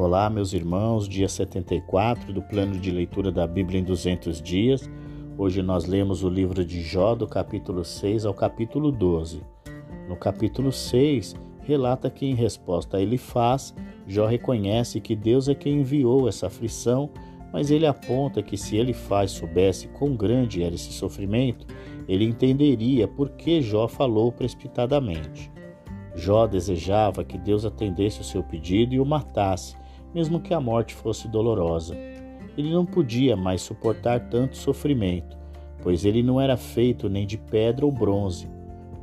Olá, meus irmãos, dia 74 do plano de leitura da Bíblia em 200 dias. Hoje nós lemos o livro de Jó, do capítulo 6 ao capítulo 12. No capítulo 6, relata que, em resposta a ele faz, Jó reconhece que Deus é quem enviou essa aflição, mas ele aponta que se ele faz soubesse quão grande era esse sofrimento, ele entenderia por que Jó falou precipitadamente. Jó desejava que Deus atendesse o seu pedido e o matasse, mesmo que a morte fosse dolorosa. Ele não podia mais suportar tanto sofrimento, pois ele não era feito nem de pedra ou bronze.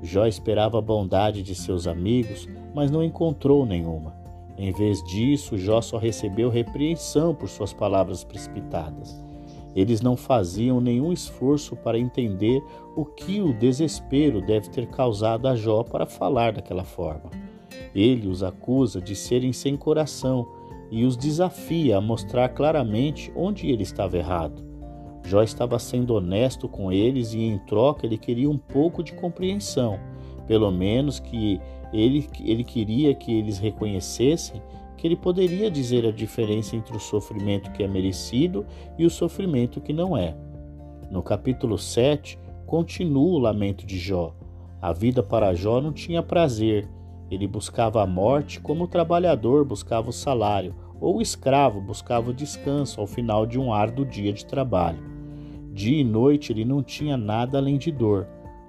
Jó esperava a bondade de seus amigos, mas não encontrou nenhuma. Em vez disso, Jó só recebeu repreensão por suas palavras precipitadas. Eles não faziam nenhum esforço para entender o que o desespero deve ter causado a Jó para falar daquela forma. Ele os acusa de serem sem coração e os desafia a mostrar claramente onde ele estava errado. Jó estava sendo honesto com eles e, em troca, ele queria um pouco de compreensão, pelo menos que ele, ele queria que eles reconhecessem que ele poderia dizer a diferença entre o sofrimento que é merecido e o sofrimento que não é. No capítulo 7, continua o lamento de Jó. A vida para Jó não tinha prazer. Ele buscava a morte como o trabalhador buscava o salário, ou o escravo buscava o descanso ao final de um árduo dia de trabalho. Dia e noite ele não tinha nada além de dor.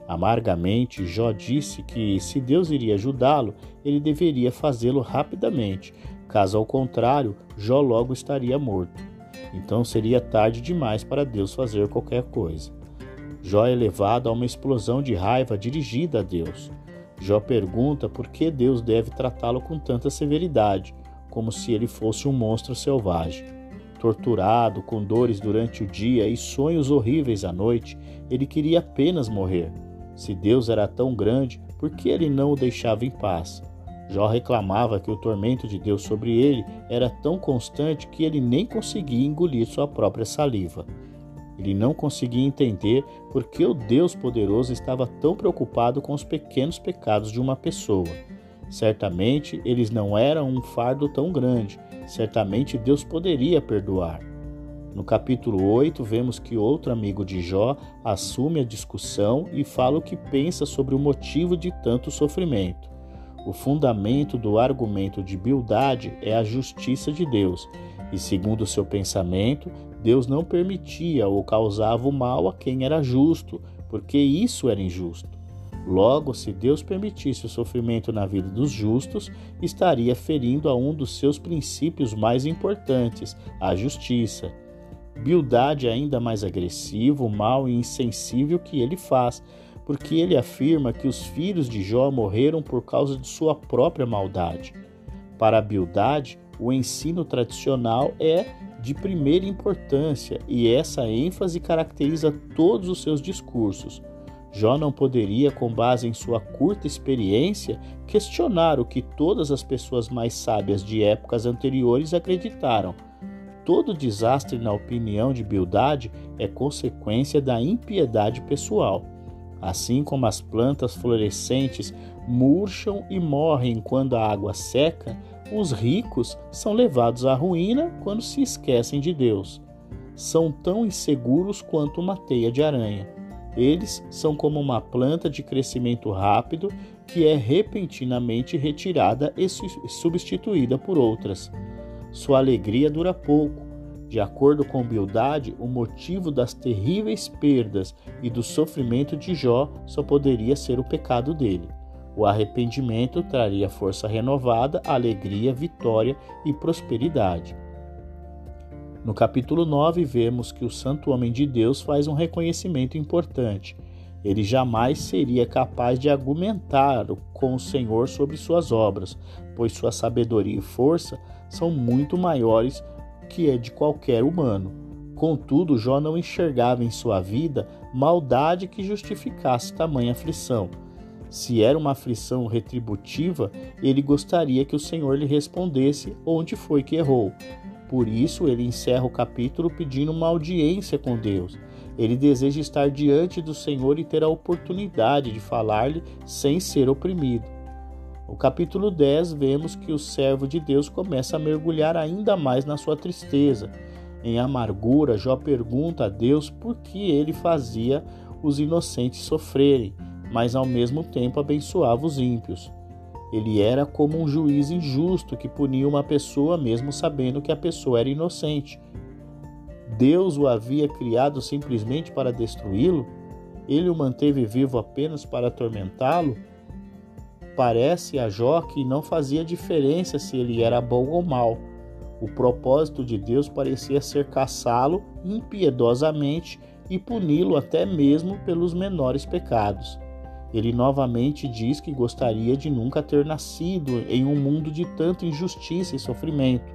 Amargamente, Jó disse que, se Deus iria ajudá-lo, ele deveria fazê-lo rapidamente, caso ao contrário, Jó logo estaria morto. Então seria tarde demais para Deus fazer qualquer coisa. Jó é levado a uma explosão de raiva dirigida a Deus. Jó pergunta por que Deus deve tratá-lo com tanta severidade, como se ele fosse um monstro selvagem. Torturado, com dores durante o dia e sonhos horríveis à noite, ele queria apenas morrer. Se Deus era tão grande, por que ele não o deixava em paz? Jó reclamava que o tormento de Deus sobre ele era tão constante que ele nem conseguia engolir sua própria saliva. Ele não conseguia entender por que o Deus poderoso estava tão preocupado com os pequenos pecados de uma pessoa. Certamente eles não eram um fardo tão grande, certamente Deus poderia perdoar. No capítulo 8, vemos que outro amigo de Jó assume a discussão e fala o que pensa sobre o motivo de tanto sofrimento. O fundamento do argumento de Bildade é a justiça de Deus, e segundo seu pensamento, Deus não permitia ou causava o mal a quem era justo, porque isso era injusto. Logo, se Deus permitisse o sofrimento na vida dos justos, estaria ferindo a um dos seus princípios mais importantes, a justiça. Bildade é ainda mais agressivo, mau e insensível que ele faz, porque ele afirma que os filhos de Jó morreram por causa de sua própria maldade. Para Bildade, o ensino tradicional é de primeira importância e essa ênfase caracteriza todos os seus discursos. Jó não poderia, com base em sua curta experiência, questionar o que todas as pessoas mais sábias de épocas anteriores acreditaram Todo desastre, na opinião de Bildade, é consequência da impiedade pessoal. Assim como as plantas florescentes murcham e morrem quando a água seca, os ricos são levados à ruína quando se esquecem de Deus. São tão inseguros quanto uma teia de aranha. Eles são como uma planta de crescimento rápido que é repentinamente retirada e substituída por outras. Sua alegria dura pouco. De acordo com Bildade, o motivo das terríveis perdas e do sofrimento de Jó só poderia ser o pecado dele. O arrependimento traria força renovada, alegria, vitória e prosperidade. No capítulo 9, vemos que o santo homem de Deus faz um reconhecimento importante. Ele jamais seria capaz de argumentar com o Senhor sobre suas obras, pois sua sabedoria e força são muito maiores que a de qualquer humano. Contudo, Jó não enxergava em sua vida maldade que justificasse tamanha aflição. Se era uma aflição retributiva, ele gostaria que o Senhor lhe respondesse onde foi que errou. Por isso, ele encerra o capítulo pedindo uma audiência com Deus. Ele deseja estar diante do Senhor e ter a oportunidade de falar-lhe sem ser oprimido. No capítulo 10, vemos que o servo de Deus começa a mergulhar ainda mais na sua tristeza. Em amargura, Jó pergunta a Deus por que ele fazia os inocentes sofrerem, mas ao mesmo tempo abençoava os ímpios. Ele era como um juiz injusto que punia uma pessoa mesmo sabendo que a pessoa era inocente. Deus o havia criado simplesmente para destruí-lo? Ele o manteve vivo apenas para atormentá-lo? Parece a Jó que não fazia diferença se ele era bom ou mau. O propósito de Deus parecia ser caçá-lo impiedosamente e puni-lo até mesmo pelos menores pecados. Ele novamente diz que gostaria de nunca ter nascido em um mundo de tanta injustiça e sofrimento.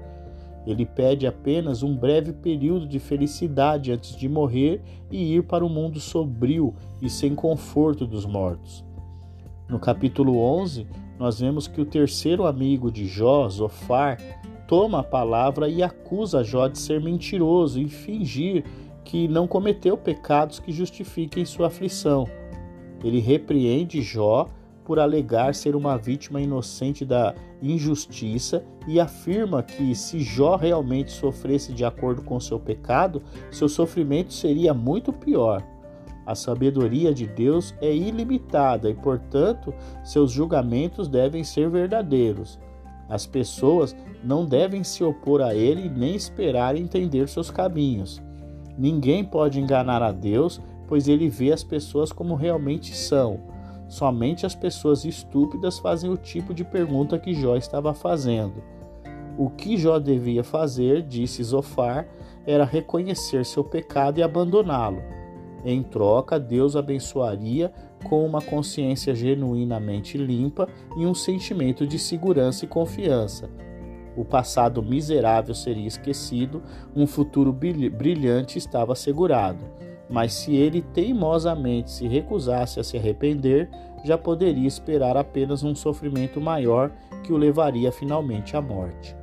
Ele pede apenas um breve período de felicidade antes de morrer e ir para o mundo sombrio e sem conforto dos mortos. No capítulo 11, nós vemos que o terceiro amigo de Jó, Zofar, toma a palavra e acusa Jó de ser mentiroso e fingir que não cometeu pecados que justifiquem sua aflição. Ele repreende Jó por alegar ser uma vítima inocente da injustiça e afirma que se Jó realmente sofresse de acordo com seu pecado, seu sofrimento seria muito pior. A sabedoria de Deus é ilimitada e, portanto, seus julgamentos devem ser verdadeiros. As pessoas não devem se opor a ele nem esperar entender seus caminhos. Ninguém pode enganar a Deus, pois ele vê as pessoas como realmente são. Somente as pessoas estúpidas fazem o tipo de pergunta que Jó estava fazendo. O que Jó devia fazer, disse Zofar, era reconhecer seu pecado e abandoná-lo. Em troca, Deus abençoaria com uma consciência genuinamente limpa e um sentimento de segurança e confiança. O passado miserável seria esquecido, um futuro brilhante estava assegurado. Mas se ele teimosamente se recusasse a se arrepender, já poderia esperar apenas um sofrimento maior que o levaria finalmente à morte.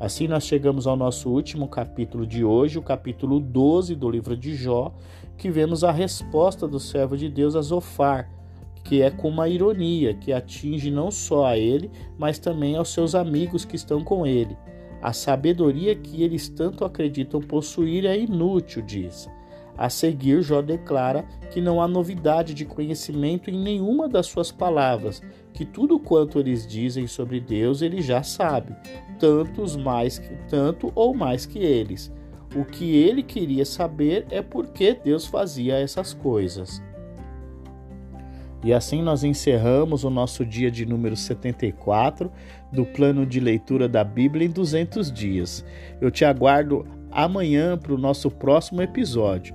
Assim, nós chegamos ao nosso último capítulo de hoje, o capítulo 12 do livro de Jó, que vemos a resposta do servo de Deus a Zofar, que é com uma ironia que atinge não só a ele, mas também aos seus amigos que estão com ele. A sabedoria que eles tanto acreditam possuir é inútil, diz. A seguir, Jó declara que não há novidade de conhecimento em nenhuma das suas palavras, que tudo quanto eles dizem sobre Deus ele já sabe, tantos mais que, tanto ou mais que eles. O que ele queria saber é por que Deus fazia essas coisas. E assim nós encerramos o nosso dia de número 74 do plano de leitura da Bíblia em 200 dias. Eu te aguardo amanhã para o nosso próximo episódio.